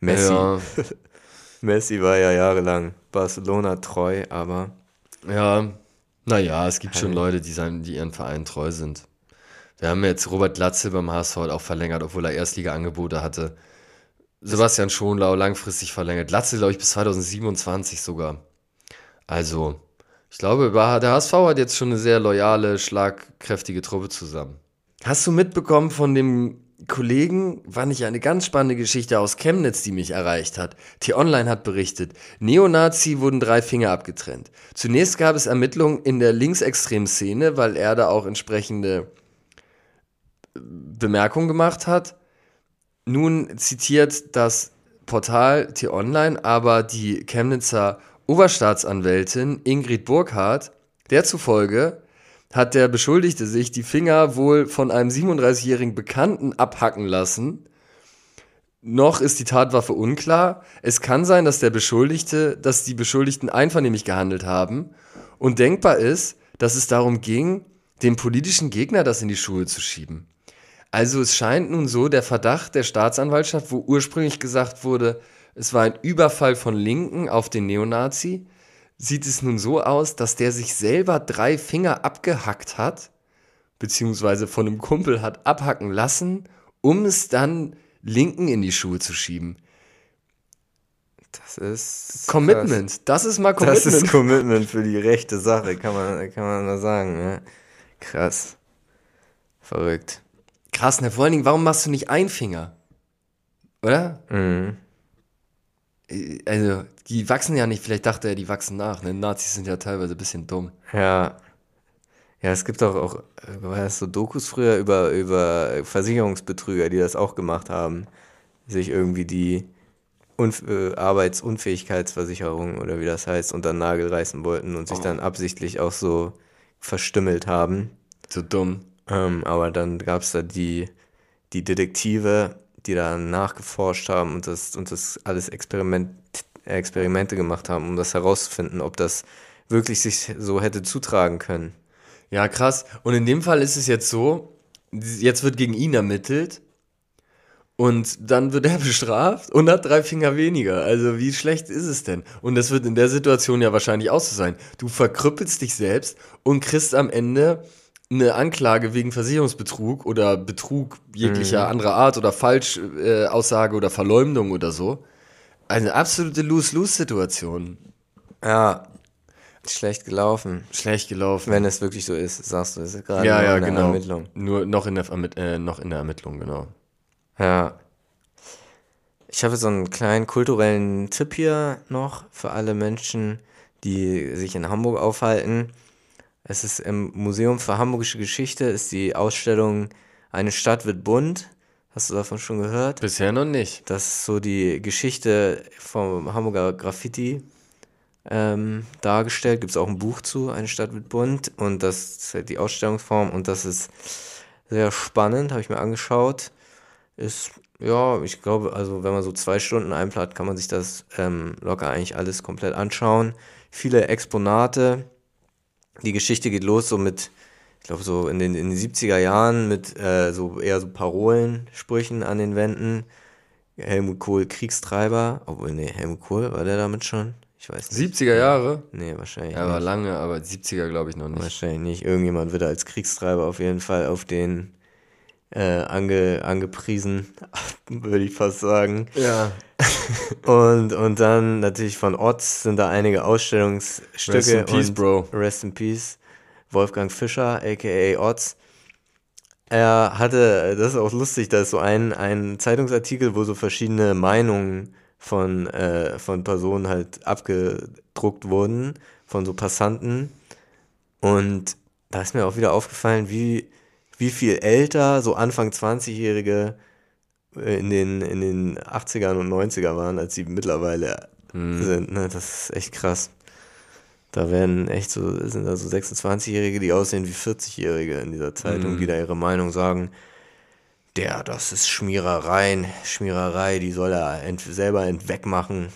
Messi, Ja, [LAUGHS] Messi war ja jahrelang Barcelona treu, aber Ja, naja, es gibt schon Leute, die, seinem, die ihren Verein treu sind. Wir haben jetzt Robert Glatze beim HSV hat auch verlängert, obwohl er Erstliga-Angebote hatte. Sebastian Schonlau langfristig verlängert. Glatze, glaube ich, bis 2027 sogar. Also, ich glaube, der HSV hat jetzt schon eine sehr loyale, schlagkräftige Truppe zusammen. Hast du mitbekommen von dem Kollegen, fand ich eine ganz spannende Geschichte aus Chemnitz, die mich erreicht hat. T-Online hat berichtet, Neonazi wurden drei Finger abgetrennt. Zunächst gab es Ermittlungen in der linksextremen Szene, weil er da auch entsprechende Bemerkungen gemacht hat. Nun zitiert das Portal T-Online aber die Chemnitzer Oberstaatsanwältin Ingrid Burkhardt, der zufolge hat der Beschuldigte sich die Finger wohl von einem 37-jährigen Bekannten abhacken lassen. Noch ist die Tatwaffe unklar. Es kann sein, dass der Beschuldigte, dass die Beschuldigten einvernehmlich gehandelt haben. Und denkbar ist, dass es darum ging, dem politischen Gegner das in die Schuhe zu schieben. Also es scheint nun so, der Verdacht der Staatsanwaltschaft, wo ursprünglich gesagt wurde, es war ein Überfall von Linken auf den Neonazi, sieht es nun so aus, dass der sich selber drei Finger abgehackt hat, beziehungsweise von einem Kumpel hat abhacken lassen, um es dann Linken in die Schuhe zu schieben. das ist Commitment, das ist mal Krass. Das Commitment. ist Commitment für die rechte Sache, kann man, kann man nur sagen. Ne? Krass. Verrückt. Krass, ne, vor allen Dingen, warum machst du nicht ein Finger? Oder? Mhm. Äh, Also, die wachsen ja nicht, vielleicht dachte er, die wachsen nach. Ne? Nazis sind ja teilweise ein bisschen dumm. Ja. Ja, es gibt auch, auch äh, war so Dokus früher über, über Versicherungsbetrüger, die das auch gemacht haben. Sich irgendwie die Unf äh, Arbeitsunfähigkeitsversicherung oder wie das heißt, unter den Nagel reißen wollten und sich dann absichtlich auch so verstümmelt haben. So dumm. Ähm, aber dann gab es da die, die Detektive, die da nachgeforscht haben und das, und das alles Experiment, Experimente gemacht haben, um das herauszufinden, ob das wirklich sich so hätte zutragen können. Ja, krass. Und in dem Fall ist es jetzt so, jetzt wird gegen ihn ermittelt und dann wird er [LAUGHS] bestraft und hat drei Finger weniger. Also wie schlecht ist es denn? Und das wird in der Situation ja wahrscheinlich auch so sein. Du verkrüppelst dich selbst und kriegst am Ende eine Anklage wegen Versicherungsbetrug oder Betrug jeglicher anderer Art oder Falschaussage äh, oder Verleumdung oder so. Eine absolute Lose-Lose-Situation. Ja, schlecht gelaufen. Schlecht gelaufen. Wenn es wirklich so ist, sagst du, es ist gerade ja, ja, eine genau. Ermittlung. Nur noch in der, äh, noch in der Ermittlung, genau. Ja. Ich habe so einen kleinen kulturellen Tipp hier noch für alle Menschen, die sich in Hamburg aufhalten. Es ist im Museum für Hamburgische Geschichte, ist die Ausstellung Eine Stadt wird bunt. Hast du davon schon gehört? Bisher noch nicht. Das ist so die Geschichte vom Hamburger Graffiti ähm, dargestellt. Gibt es auch ein Buch zu, Eine Stadt wird bunt. Und das ist halt die Ausstellungsform und das ist sehr spannend, habe ich mir angeschaut. Ist, ja, ich glaube, also wenn man so zwei Stunden einplant, kann man sich das ähm, locker eigentlich alles komplett anschauen. Viele Exponate. Die Geschichte geht los so mit, ich glaube, so in den, in den 70er Jahren mit äh, so eher so Parolensprüchen an den Wänden. Helmut Kohl, Kriegstreiber. Obwohl, nee, Helmut Kohl, war der damit schon? Ich weiß nicht. 70er Jahre? Nee, wahrscheinlich Ja, war lange, aber 70er glaube ich noch nicht. Wahrscheinlich nicht. Irgendjemand wird als Kriegstreiber auf jeden Fall auf den äh, ange, angepriesen, [LAUGHS] würde ich fast sagen. Ja. [LAUGHS] Und, und dann natürlich von Otz sind da einige Ausstellungsstücke. Rest in peace, Bro. Rest in Peace. Wolfgang Fischer, aka Otz. Er hatte, das ist auch lustig, da ist so ein, ein Zeitungsartikel, wo so verschiedene Meinungen von, äh, von Personen halt abgedruckt wurden, von so Passanten. Und da ist mir auch wieder aufgefallen, wie, wie viel älter so Anfang 20-Jährige äh, in den, in den 80ern und 90er waren, als sie mittlerweile sind. Ne? Das ist echt krass. Da werden echt so, sind da so 26-Jährige, die aussehen wie 40-Jährige in dieser Zeitung, die da ihre Meinung sagen. Der, das ist Schmierereien, Schmiererei, die soll er ent selber entwegmachen.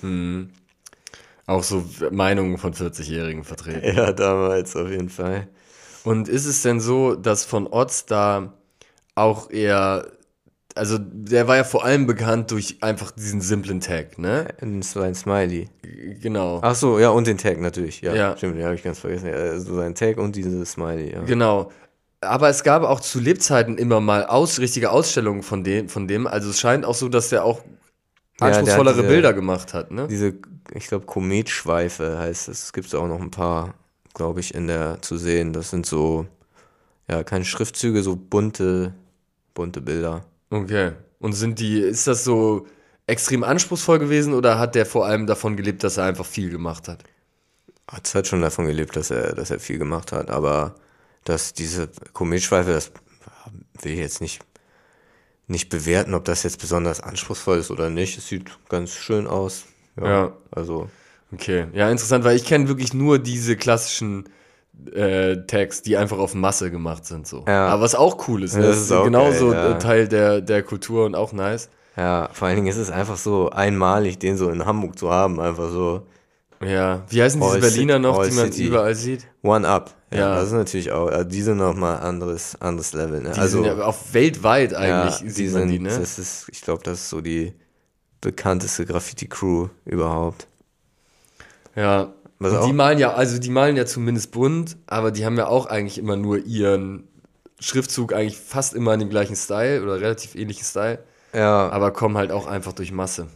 Auch so Meinungen von 40-Jährigen vertreten. Ja, damals auf jeden Fall. Und ist es denn so, dass von Otz da auch eher, also der war ja vor allem bekannt durch einfach diesen simplen Tag, ne? Das war ein Smiley. Genau. Ach so, ja, und den Tag natürlich. Ja, Ja. stimmt, den habe ich ganz vergessen. Ja, also sein Tag und dieses Smiley, ja. Genau. Aber es gab auch zu Lebzeiten immer mal aus, richtige Ausstellungen von dem, von dem. Also es scheint auch so, dass der auch der hat anspruchsvollere diese- Bilder gemacht hat, ne? Diese, ich glaube, Kometschweife heißt es. Es gibt auch noch ein paar, glaube ich, in der zu sehen. Das sind so, ja, keine Schriftzüge, so bunte, bunte Bilder. Okay. Und sind die, ist das so extrem anspruchsvoll gewesen oder hat der vor allem davon gelebt, dass er einfach viel gemacht hat? Hat halt schon davon gelebt, dass er, dass er viel gemacht hat, aber dass diese Kometschweife, das will ich jetzt nicht, nicht bewerten, ob das jetzt besonders anspruchsvoll ist oder nicht. Es sieht ganz schön aus. Ja. Also, Okay. Ja, interessant, weil ich kenne wirklich nur diese klassischen äh, Tags, die einfach auf Masse gemacht sind. So. Ja. Aber was auch cool ist, ne? Das das ist auch genauso ja. Teil der, der Kultur und auch nice. ja, vor allen Dingen ist es einfach so einmalig, den so in Hamburg zu haben, einfach so Ja. Wie heißen diese All Berliner noch, All die man City. überall sieht? One Up. Ja, Ja. das ist natürlich auch, also die sind nochmal anderes, anderes Level, ne? Die also, sind ja auch weltweit ja, eigentlich, die sieht sind, man die, ne? das ist, ich glaube, das ist so die bekannteste Graffiti-Crew überhaupt. Ja. Was Und auch- die malen ja, also die malen ja zumindest bunt, aber die haben ja auch eigentlich immer nur ihren Schriftzug eigentlich fast immer in dem gleichen Style oder relativ ähnlichen Style, Ja, aber kommen halt auch einfach durch Masse.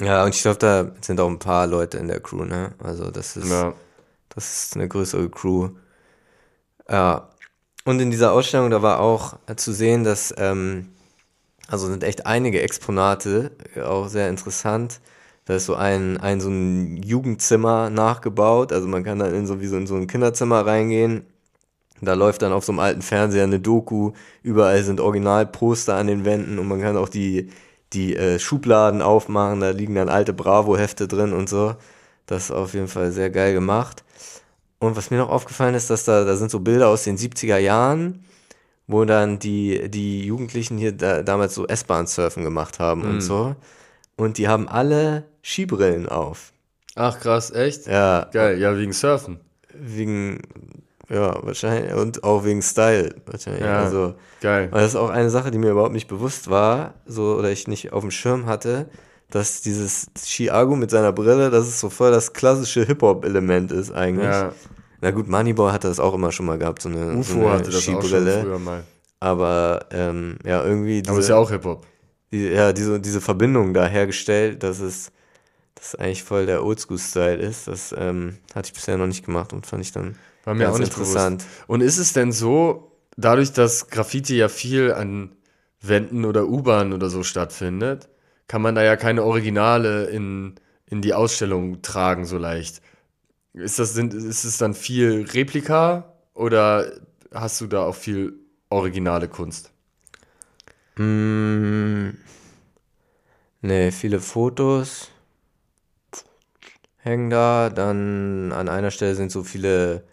ja, und ich glaube, da sind auch ein paar Leute in der Crew, ne? Also, das ist, Ja. das ist eine größere Crew. Ja. Und in dieser Ausstellung, da war auch zu sehen, dass, ähm, also sind echt einige Exponate, auch sehr interessant. Da ist so ein, ein so ein Jugendzimmer nachgebaut. Also man kann dann in so wie so in so ein Kinderzimmer reingehen. Da läuft dann auf so einem alten Fernseher eine Doku. Überall sind Originalposter an den Wänden und man kann auch die, die äh, Schubladen aufmachen. Da liegen dann alte Bravo-Hefte drin und so. Das ist auf jeden Fall sehr geil gemacht. Und was mir noch aufgefallen ist, dass da, da sind so Bilder aus den 70er Jahren, wo dann die, die Jugendlichen hier da, damals so S-Bahn-Surfen gemacht haben und so. Und die haben alle Skibrillen auf. Ach krass, echt? Ja, Geil, ja, wegen Surfen. wegen, ja, wahrscheinlich, und auch wegen Style, wahrscheinlich. Ja. Also, Geil. weil das ist auch eine Sache, die mir überhaupt nicht bewusst war, so, oder ich nicht auf dem Schirm hatte, dass dieses Chiago mit seiner Brille, das ist so voll das klassische Hip-Hop-Element ist eigentlich. Ja, Na gut, Moneyball hat das auch immer schon mal gehabt, so eine, so UFO eine hatte das auch schon Skibrille. früher mal. Aber ähm, ja, irgendwie Aber ist diese, ja auch Hip-Hop. Ja, diese, diese Verbindung da hergestellt, dass es das eigentlich voll der Oldschool-Style ist. Das ähm, hatte ich bisher noch nicht gemacht und fand ich dann War mir ganz auch nicht interessant. Bewusst. Und ist es denn so, dadurch, dass Graffiti ja viel an Wänden oder U-Bahn oder so stattfindet, kann man da ja keine Originale in, in die Ausstellung tragen so leicht. Ist das sind, ist es dann viel Replika Oder hast du da auch viel originale Kunst? Mm, ne, viele Fotos hängen da. Dann an einer Stelle sind so viele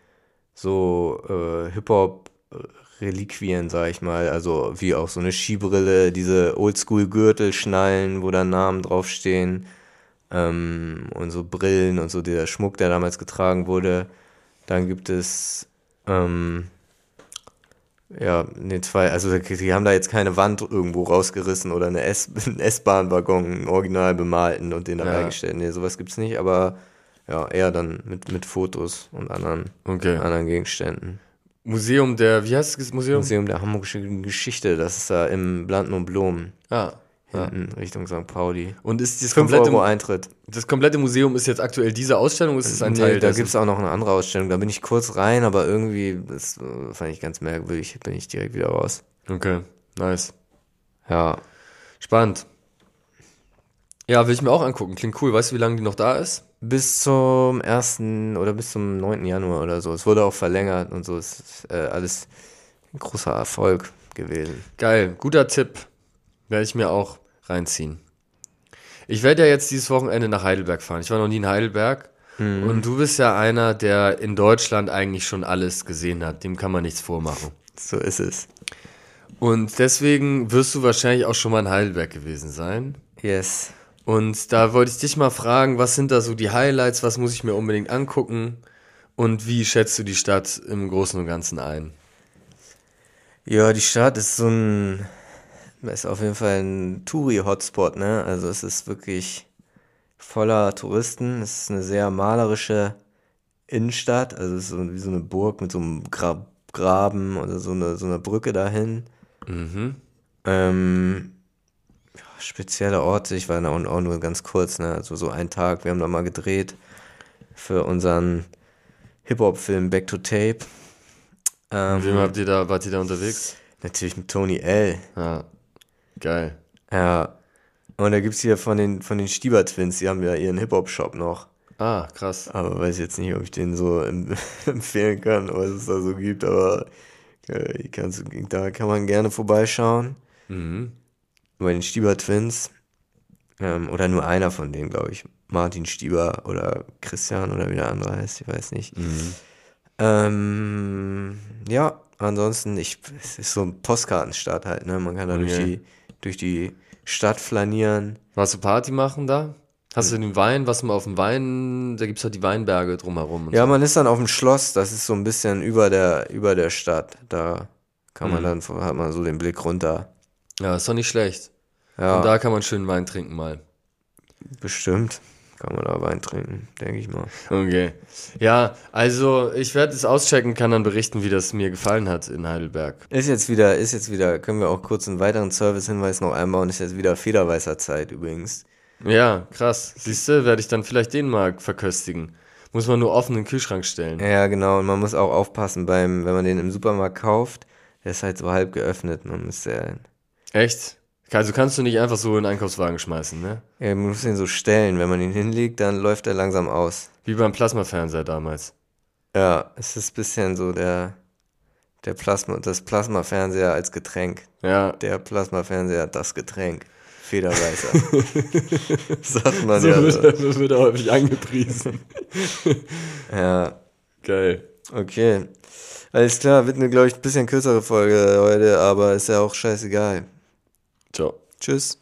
so äh, Hip-Hop-Reliquien, sag ich mal. Also wie auch so eine Skibrille, diese Oldschool-Gürtelschnallen, wo da Namen draufstehen. Ähm, und so Brillen und so der Schmuck, der damals getragen wurde. Dann gibt es ähm, ja, ne, zwei, also die haben da jetzt keine Wand irgendwo rausgerissen oder eine S- [LAUGHS] einen S-Bahn-Waggon, einen original bemalten und den da Ja. reingestellt. Nee, sowas gibt's nicht, aber ja, eher dann mit, mit Fotos und anderen, Okay. anderen Gegenständen. Museum der, wie heißt das Museum? Museum der Hamburgischen Geschichte, das ist da im Blanten und Blom, Ah. Ja. Richtung St. Pauli. Und ist das 5 komplette, Euro Eintritt. das komplette Museum ist jetzt aktuell diese Ausstellung? Ist es ein Nee, Teil da dessen? gibt's auch noch eine andere Ausstellung, da bin ich kurz rein, aber irgendwie, das äh, fand ich ganz merkwürdig, bin ich direkt wieder raus. Okay, nice. Ja, Spannend. Ja, will ich mir auch angucken. Klingt cool. Weißt du, wie lange die noch da ist? Bis zum 1. oder bis zum 9. Januar oder so. Es wurde auch verlängert und so. Es ist äh, alles ein großer Erfolg gewesen. Geil, guter Tipp. Werde ich mir auch reinziehen. Ich werde ja jetzt dieses Wochenende nach Heidelberg fahren. Ich war noch nie in Heidelberg. Und du bist ja einer, der in Deutschland eigentlich schon alles gesehen hat. Dem kann man nichts vormachen. So ist es. Und deswegen wirst du wahrscheinlich auch schon mal in Heidelberg gewesen sein. Yes. Und da wollte ich dich mal fragen, was sind da so die Highlights? Was muss ich mir unbedingt angucken? Und wie schätzt du die Stadt im Großen und Ganzen ein? Ja, die Stadt ist so ein, ist auf jeden Fall ein Touri-Hotspot, ne? Also es ist wirklich voller Touristen. Es ist eine sehr malerische Innenstadt. Also es ist so wie so eine Burg mit so einem Gra Graben oder so eine, so eine Brücke dahin. Mhm. Ähm, ja, spezielle Orte, ich war da auch, nur ganz kurz, ne? Also so einen Tag, wir haben da mal gedreht für unseren Hip-Hop-Film Back to Tape. Ähm, Mit wem habt ihr da, wart ihr da unterwegs? natürlich mit Tony L. Ja, geil. Ja. Und da gibt's hier von den, von den Stieber Twins, die haben ja ihren Hip-Hop-Shop noch. Ah, krass. Aber weiß jetzt nicht, ob ich den so em [LAUGHS] empfehlen kann, was es da so gibt, aber äh, da kann man gerne vorbeischauen. Mhm. bei den Stieber Twins. Ähm, oder nur einer von denen, glaube ich. Martin Stieber oder Christian oder wie der andere heißt, ich weiß nicht. Ähm, ja, ansonsten, ich, es ist so ein Postkartenstadt halt, ne? Man kann da durch, Okay. die, durch die Stadt flanieren. Warst du Party machen da? Hast du den Wein, was man auf dem Wein, da gibt's halt die Weinberge drumherum. Ja, so. man ist dann auf dem Schloss, das ist so ein bisschen über der, über der Stadt. Da kann man dann, hat man so den Blick runter. ja, ist doch nicht schlecht. Ja, Und da kann man schön Wein trinken mal. bestimmt kann man da Wein trinken, denke ich mal. Okay. Ja, also ich werde es auschecken, kann dann berichten, wie das mir gefallen hat in Heidelberg. Ist jetzt wieder, ist jetzt wieder, können wir auch kurz einen weiteren Servicehinweis noch einbauen, ist jetzt wieder Federweißer Zeit übrigens. Ja, krass. Siehst du, werde ich dann vielleicht den mal verköstigen. Muss man nur offen in den Kühlschrank stellen. Ja, genau, und man muss auch aufpassen beim, wenn man den im Supermarkt kauft, der ist halt so halb geöffnet, man muss der, Echt? Also kannst du nicht einfach so in den Einkaufswagen schmeißen, ne? ja, man muss den so stellen, wenn man ihn hinlegt, dann läuft er langsam aus. Wie beim Plasmafernseher damals. Ja, es ist ein bisschen so der, der Plasma, das Plasmafernseher als Getränk. Ja. Der Plasmafernseher, das Getränk. Federweißer. [LAUGHS] Sagt man So ja. wird, So. so wird er häufig angepriesen. [LAUGHS] Ja, Geil. Okay. Alles klar, wird eine, glaube ich, ein bisschen kürzere Folge heute, aber ist ja auch scheißegal. Ciao. Tschüss.